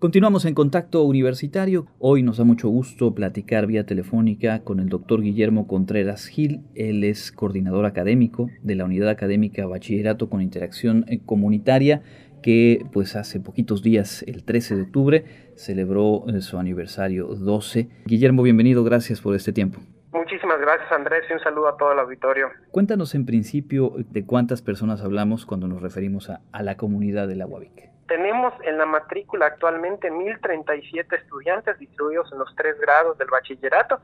Continuamos en contacto universitario. Hoy nos da mucho gusto platicar vía telefónica con el doctor Guillermo Contreras Gil. Él es coordinador académico de la Unidad Académica Bachillerato con Interacción eh, Comunitaria que pues hace poquitos días, el 13 de octubre, celebró eh, su aniversario 12. Guillermo, bienvenido, gracias por este tiempo. Muchísimas gracias Andrés y un saludo a todo el auditorio. Cuéntanos en principio de cuántas personas hablamos cuando nos referimos a, a la comunidad de la UABIC. Tenemos en la matrícula actualmente 1.037 estudiantes distribuidos en los tres grados del bachillerato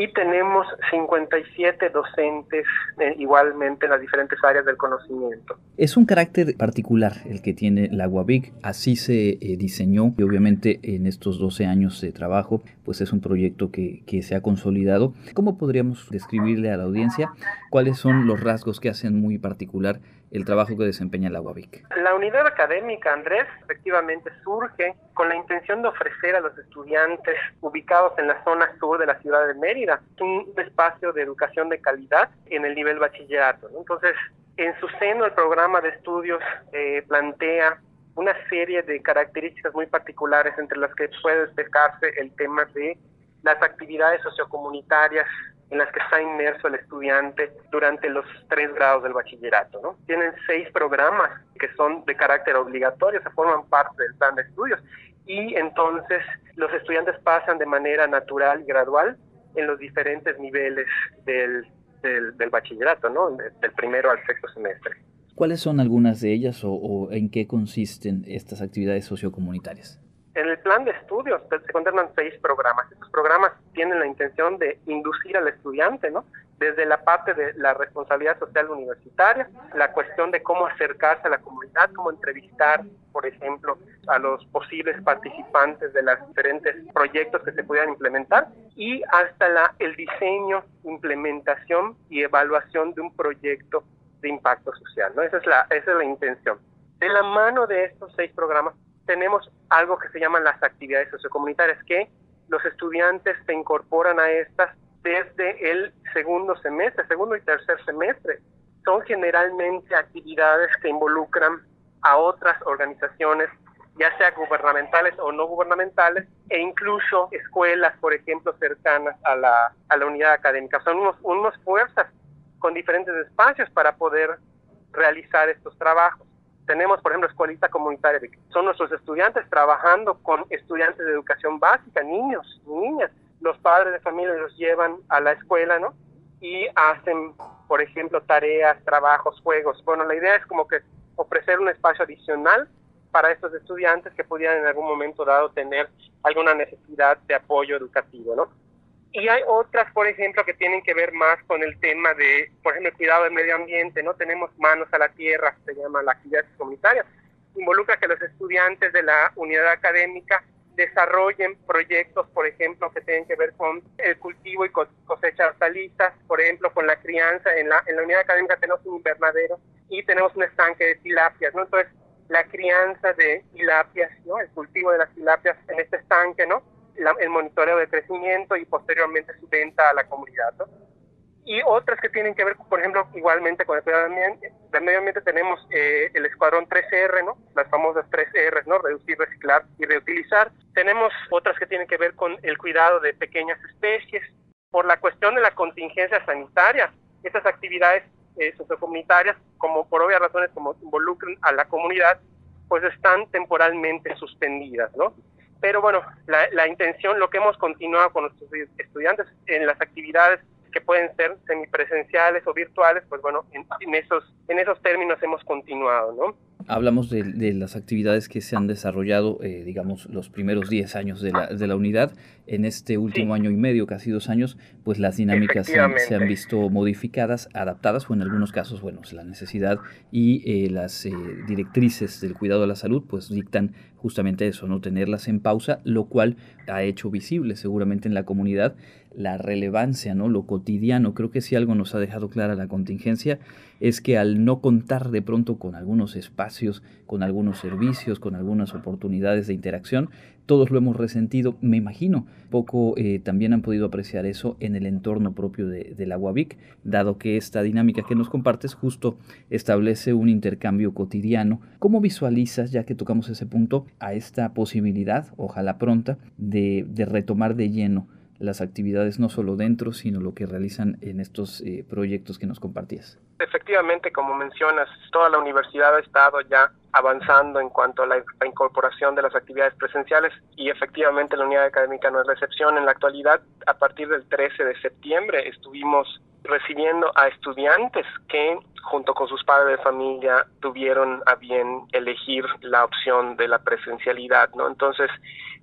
y tenemos 57 docentes eh, igualmente en las diferentes áreas del conocimiento. Es un carácter particular el que tiene la UABIC, así se eh, diseñó y obviamente en estos 12 años de trabajo pues es un proyecto que, que se ha consolidado. ¿Cómo podríamos describirle a la audiencia cuáles son los rasgos que hacen muy particular el trabajo que desempeña la UABIC? La unidad académica, Andrés, efectivamente surge con la intención de ofrecer a los estudiantes ubicados en la zona sur de la ciudad de Mérida un espacio de educación de calidad en el nivel bachillerato. Entonces, en su seno el programa de estudios eh, plantea una serie de características muy particulares entre las que puede destacarse el tema de las actividades sociocomunitarias en las que está inmerso el estudiante durante los tres grados del bachillerato. ¿no? Tienen seis programas que son de carácter obligatorio, se forman parte del plan de estudios y entonces los estudiantes pasan de manera natural y gradual en los diferentes niveles del, del, bachillerato, ¿no? del primero al sexto semestre. ¿Cuáles son algunas de ellas o, o en qué consisten estas actividades sociocomunitarias? En el plan de estudios se contemplan seis programas. Estos programas tienen la intención de inducir al estudiante, ¿no? Desde la parte de la responsabilidad social universitaria, la cuestión de cómo acercarse a la comunidad, cómo entrevistar, por ejemplo, a los posibles participantes de los diferentes proyectos que se pudieran implementar, y hasta el diseño, implementación y evaluación de un proyecto de impacto social, ¿no? Esa es la, esa es la intención. De la mano de estos seis programas tenemos algo que se llaman las actividades sociocomunitarias, que los estudiantes se incorporan a estas desde el segundo semestre, segundo y tercer semestre. Son generalmente actividades que involucran a otras organizaciones, ya sea gubernamentales o no gubernamentales, e incluso escuelas, por ejemplo, cercanas a la, a la unidad académica. Son unos, unos fuerzas con diferentes espacios para poder realizar estos trabajos. Tenemos, por ejemplo, escuelita comunitaria, son nuestros estudiantes trabajando con estudiantes de educación básica, niños, niñas. Los padres de familia los llevan a la escuela, ¿no? Y hacen, por ejemplo, tareas, trabajos, juegos. Bueno, la idea es como que ofrecer un espacio adicional para estos estudiantes que pudieran en algún momento dado tener alguna necesidad de apoyo educativo, ¿no? Y hay otras, por ejemplo, que tienen que ver más con el tema de, por ejemplo, el cuidado del medio ambiente, ¿no? Tenemos manos a la tierra, se llama la actividad comunitaria. Involucra que los estudiantes de la unidad académica desarrollen proyectos, por ejemplo, que tienen que ver con el cultivo y cosecha de hortalizas, por ejemplo, con la crianza. En la, en la unidad académica tenemos un invernadero y tenemos un estanque de tilapias, ¿no? Entonces, la crianza de tilapias, ¿no? El cultivo de las tilapias en este estanque, ¿no? El monitoreo de crecimiento y posteriormente su venta a la comunidad. Y otras que tienen que ver, por ejemplo, igualmente con el cuidado del medio ambiente, tenemos eh, el escuadrón 3R, ¿no? las famosas 3R, ¿no? reducir, reciclar y reutilizar. Tenemos otras que tienen que ver con el cuidado de pequeñas especies. Por la cuestión de la contingencia sanitaria, estas actividades eh, sociocomunitarias, como por obvias razones, como involucran a la comunidad, pues están temporalmente suspendidas, ¿no? Pero bueno, la, la intención, lo que hemos continuado con nuestros estudiantes en las actividades que pueden ser semipresenciales o virtuales, pues bueno, en, en, esos, en esos términos hemos continuado, ¿no? Hablamos de, de las actividades que se han desarrollado, eh, digamos, los primeros 10 años de la, de la unidad. En este último sí. año y medio, casi dos años, pues las dinámicas se han, se han, visto modificadas, adaptadas, o en algunos casos, bueno, la necesidad y eh, las eh, directrices del cuidado de la salud, pues dictan justamente eso, no tenerlas en pausa, lo cual ha hecho visible seguramente en la comunidad la relevancia, ¿no? Lo cotidiano. Creo que si algo nos ha dejado clara la contingencia es que al no contar de pronto con algunos espacios, con algunos servicios, con algunas oportunidades de interacción, todos lo hemos resentido, me imagino. Poco eh, también han podido apreciar eso en el entorno propio de, de la dado que esta dinámica que nos compartes justo establece un intercambio cotidiano. ¿Cómo visualizas, ya que tocamos ese punto, a esta posibilidad, ojalá pronta, de, de retomar de lleno las actividades no solo dentro, sino lo que realizan en estos eh, proyectos que nos compartías. Efectivamente, como mencionas, toda la universidad ha estado ya avanzando en cuanto a la, incorporación de las actividades presenciales y efectivamente la unidad académica no es la excepción. En la actualidad, a partir del 13 de septiembre, estuvimos recibiendo a estudiantes que junto con sus padres de familia tuvieron a bien elegir la opción de la presencialidad, ¿no? Entonces,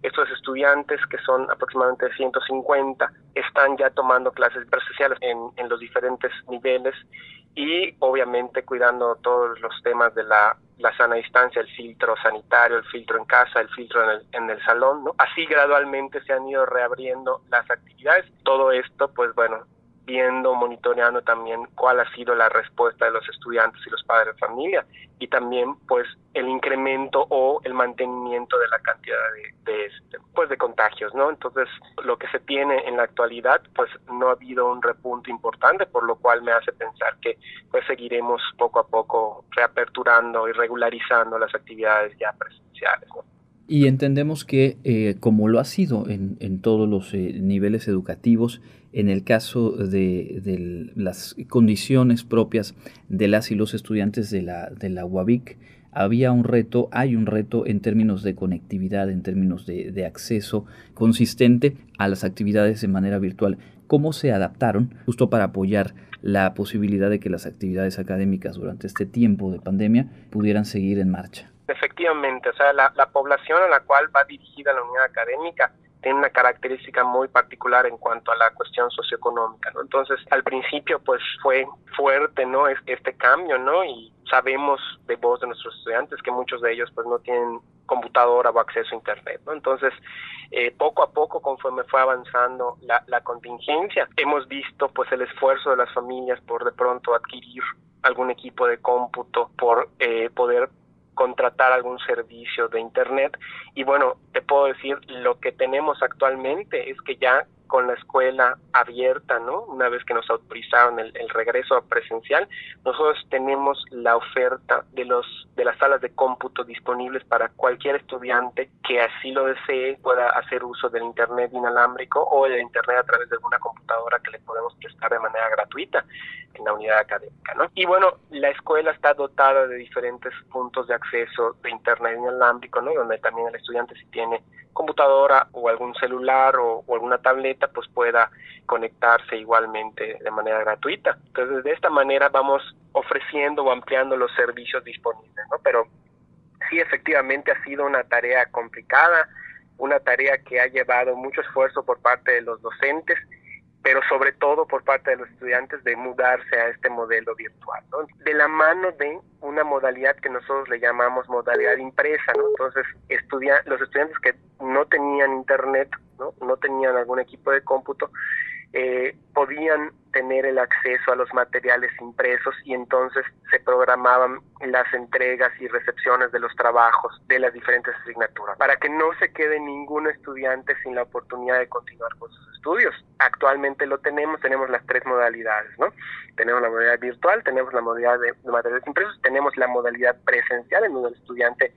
estos estudiantes, que son aproximadamente 150, están ya tomando clases presenciales en, en los diferentes niveles y obviamente cuidando todos los temas de la, la, sana distancia, el filtro sanitario, el filtro en casa, el filtro en el, en el salón, ¿no? Así gradualmente se han ido reabriendo las actividades. Todo esto, pues bueno, viendo, monitoreando también cuál ha sido la respuesta de los estudiantes y los padres de familia y también pues el incremento o el mantenimiento de la cantidad de, de, este, pues, de contagios, ¿no? Entonces, lo que se tiene en la actualidad, pues no ha habido un repunte importante, por lo cual me hace pensar que pues seguiremos poco a poco reaperturando y regularizando las actividades ya presenciales. Y entendemos que, eh, como lo ha sido en, en todos los eh, niveles educativos, en el caso de, de, las condiciones propias de las y los estudiantes de la, de la UABIC, había un reto, hay un reto en términos de conectividad, en términos de, de acceso consistente a las actividades de manera virtual. ¿Cómo se adaptaron justo para apoyar la posibilidad de que las actividades académicas durante este tiempo de pandemia pudieran seguir en marcha? Efectivamente, o sea, la, la población a la cual va dirigida la unidad académica tiene una característica muy particular en cuanto a la cuestión socioeconómica, ¿no? Entonces, al principio, pues fue fuerte, ¿no? Este cambio, ¿no? Y sabemos de voz de nuestros estudiantes que muchos de ellos, pues, no tienen computadora o acceso a Internet, ¿no? Entonces, eh, poco a poco, conforme fue avanzando la, la contingencia, hemos visto, pues, el esfuerzo de las familias por de pronto adquirir algún equipo de cómputo, por eh, poder contratar algún servicio de Internet. Y bueno, te puedo decir, lo que tenemos actualmente es que ya con la escuela abierta, ¿no? Una vez que nos autorizaron el, regreso presencial, nosotros tenemos la oferta de los de las salas de cómputo disponibles para cualquier estudiante que así lo desee pueda hacer uso del internet inalámbrico o del internet a través de alguna computadora que le podemos prestar de manera gratuita en la unidad académica, ¿no? Y bueno, la escuela está dotada de diferentes puntos de acceso de internet inalámbrico, ¿no? Donde también el estudiante si tiene computadora o algún celular o, alguna tableta pues pueda conectarse igualmente de manera gratuita. Entonces de esta manera vamos ofreciendo o ampliando los servicios disponibles, ¿no? Pero sí efectivamente ha sido una tarea complicada, una tarea que ha llevado mucho esfuerzo por parte de los docentes pero sobre todo por parte de los estudiantes de mudarse a este modelo virtual. De la mano de una modalidad que nosotros le llamamos modalidad impresa, ¿no? Entonces, estudia los estudiantes que no tenían internet, ¿no? No tenían algún equipo de cómputo, eh, podían tener el acceso a los materiales impresos y entonces se programaban las entregas y recepciones de los trabajos de las diferentes asignaturas para que no se quede ningún estudiante sin la oportunidad de continuar con sus estudios. Actualmente lo tenemos, tenemos las tres modalidades, ¿no? Tenemos la modalidad virtual, tenemos la modalidad de, de materiales impresos, tenemos la modalidad presencial en donde el estudiante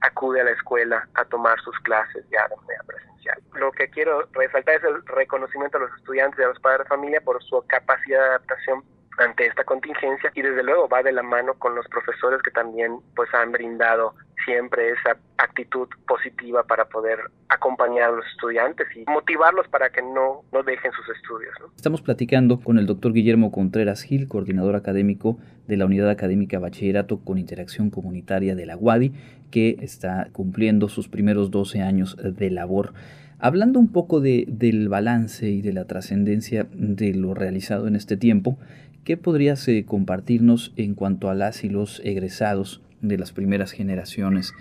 acude a la escuela a tomar sus clases ya de manera presencial. Lo que quiero resaltar es el reconocimiento a los estudiantes y a los padres de familia por su capacidad de adaptación ante esta contingencia y desde luego va de la mano con los profesores que también pues han brindado siempre esa actitud positiva para poder acompañar a los estudiantes y motivarlos para que no, no dejen sus estudios. Estamos platicando con el doctor Guillermo Contreras Gil, coordinador académico de la Unidad Académica Bachillerato con Interacción Comunitaria de la UADI, que está cumpliendo sus primeros 12 años de labor. Hablando un poco de, del balance y de la trascendencia de lo realizado en este tiempo, ¿qué podrías eh, compartirnos en cuanto a las y los egresados de las primeras generaciones?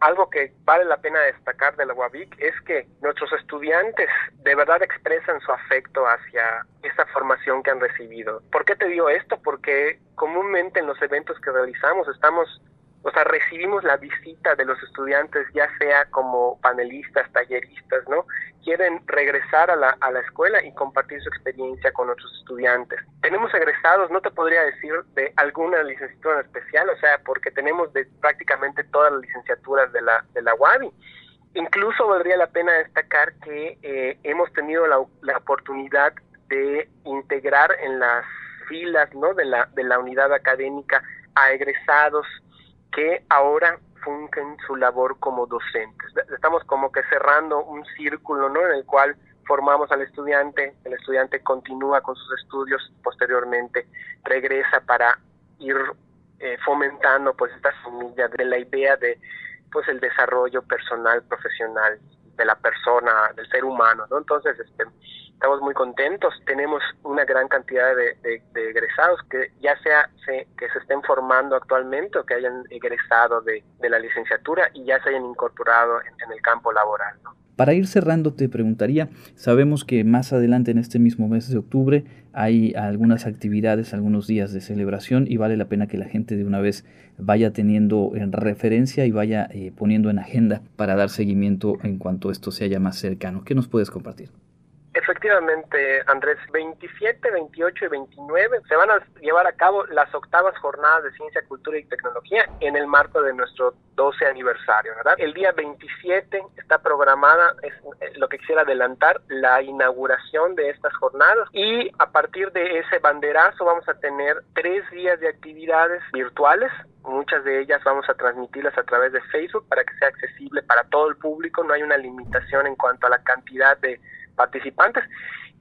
Algo que vale la pena destacar de la UABIC es que nuestros estudiantes de verdad expresan su afecto hacia esa formación que han recibido. ¿Por qué te digo esto? Porque comúnmente en los eventos que realizamos estamos o sea, recibimos la visita de los estudiantes, ya sea como panelistas, talleristas, ¿no? Quieren regresar a la, a la escuela y compartir su experiencia con otros estudiantes. Tenemos egresados, no te podría decir de alguna licenciatura en especial, o sea, porque tenemos de prácticamente todas las licenciaturas de la, de la UABI. Incluso valdría la pena destacar que eh, hemos tenido la, la oportunidad de integrar en las filas ¿no? de, la, de la unidad académica a egresados que ahora fungen su labor como docentes. Estamos como que cerrando un círculo, ¿no? En el cual formamos al estudiante, el estudiante continúa con sus estudios, posteriormente regresa para ir eh, fomentando pues esta semilla de la idea de pues el desarrollo personal, profesional de la persona, del ser humano, ¿no? Entonces, este, estamos muy contentos. Tenemos una gran cantidad de, egresados que ya sea que se estén formando actualmente o que hayan egresado de, la licenciatura y ya se hayan incorporado en, el campo laboral. Para ir cerrando, te preguntaría, sabemos que más adelante en este mismo mes de octubre hay algunas actividades, algunos días de celebración y vale la pena que la gente de una vez vaya teniendo en referencia y vaya eh, poniendo en agenda para dar seguimiento en cuanto esto se haya más cercano. ¿Qué nos puedes compartir? Efectivamente, Andrés, 27, 28 y 29 se van a llevar a cabo las octavas jornadas de ciencia, cultura y tecnología en el marco de nuestro 12 aniversario, ¿verdad? El día 27 está programada, es eh, lo que quisiera adelantar, la inauguración de estas jornadas y a partir de ese banderazo vamos a tener tres días de actividades virtuales muchas de ellas vamos a transmitirlas a través de Facebook para que sea accesible para todo el público, no hay una limitación en cuanto a la cantidad de participantes.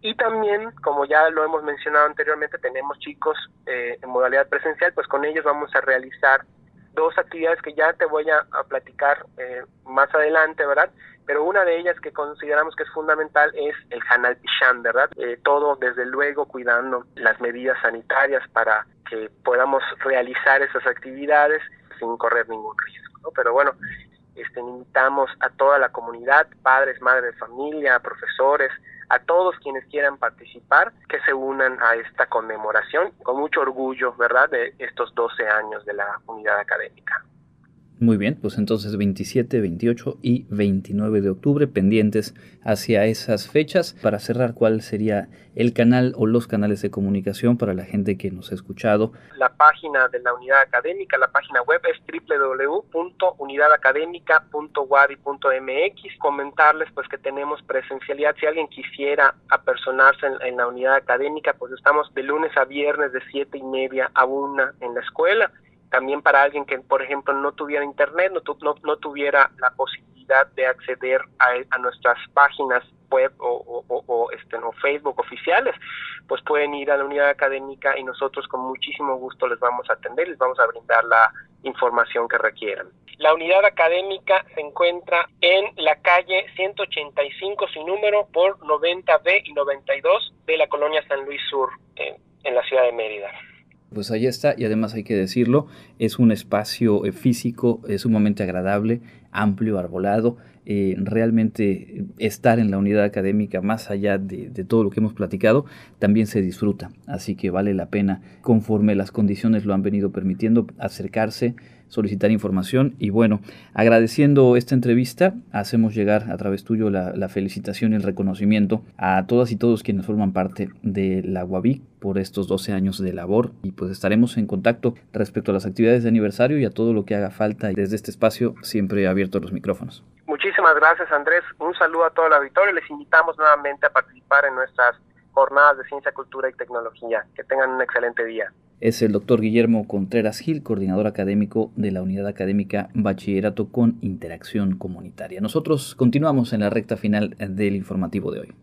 Y también, como ya lo hemos mencionado anteriormente, tenemos chicos eh, en modalidad presencial, pues con ellos vamos a realizar dos actividades que ya te voy a, platicar eh, más adelante, ¿verdad? Pero una de ellas que consideramos que es fundamental es el Hanal Pishan, ¿verdad? Eh, todo, desde luego, cuidando las medidas sanitarias para que podamos realizar esas actividades sin correr ningún riesgo, ¿no? Pero bueno, este, invitamos a toda la comunidad, padres, madres de familia, profesores, a todos quienes quieran participar, que se unan a esta conmemoración con mucho orgullo, ¿verdad?, de estos 12 años de la unidad académica. Muy bien, pues entonces 27, 28 y 29 de octubre pendientes hacia esas fechas. Para cerrar, ¿cuál sería el canal o los canales de comunicación para la gente que nos ha escuchado? La página de la unidad académica, la página web es www.unidadacadémica.wadi.mx. Comentarles pues que tenemos presencialidad. Si alguien quisiera apersonarse en, en la unidad académica, pues estamos de lunes a viernes de 7 y media a 1 en la escuela también para alguien que, por ejemplo, no tuviera internet, no, no, no tuviera la posibilidad de acceder a, nuestras páginas web o, o, este, no, Facebook oficiales, pues pueden ir a la unidad académica y nosotros con muchísimo gusto les vamos a atender, les vamos a brindar la información que requieran. La unidad académica se encuentra en la calle 185 sin número por 90B y 92 de la colonia San Luis Sur en la ciudad de Mérida pues ahí está y además hay que decirlo, es un espacio eh, físico sumamente agradable, amplio, arbolado. Eh, realmente estar en la unidad académica, más allá de, de, todo lo que hemos platicado, también se disfruta. Así que vale la pena, conforme las condiciones lo han venido permitiendo, acercarse, solicitar información. Y bueno, agradeciendo esta entrevista, hacemos llegar a través tuyo la, felicitación y el reconocimiento a todas y todos quienes forman parte de la UABIC por estos 12 años de labor y pues estaremos en contacto respecto a las actividades de aniversario y a todo lo que haga falta y desde este espacio siempre abierto los micrófonos. Muchísimas gracias Andrés, un saludo a todo el auditorio, les invitamos nuevamente a participar en nuestras jornadas de ciencia, cultura y tecnología. Que tengan un excelente día. Es el doctor Guillermo Contreras Gil, coordinador académico de la Unidad Académica Bachillerato con Interacción Comunitaria. Nosotros continuamos en la recta final del informativo de hoy.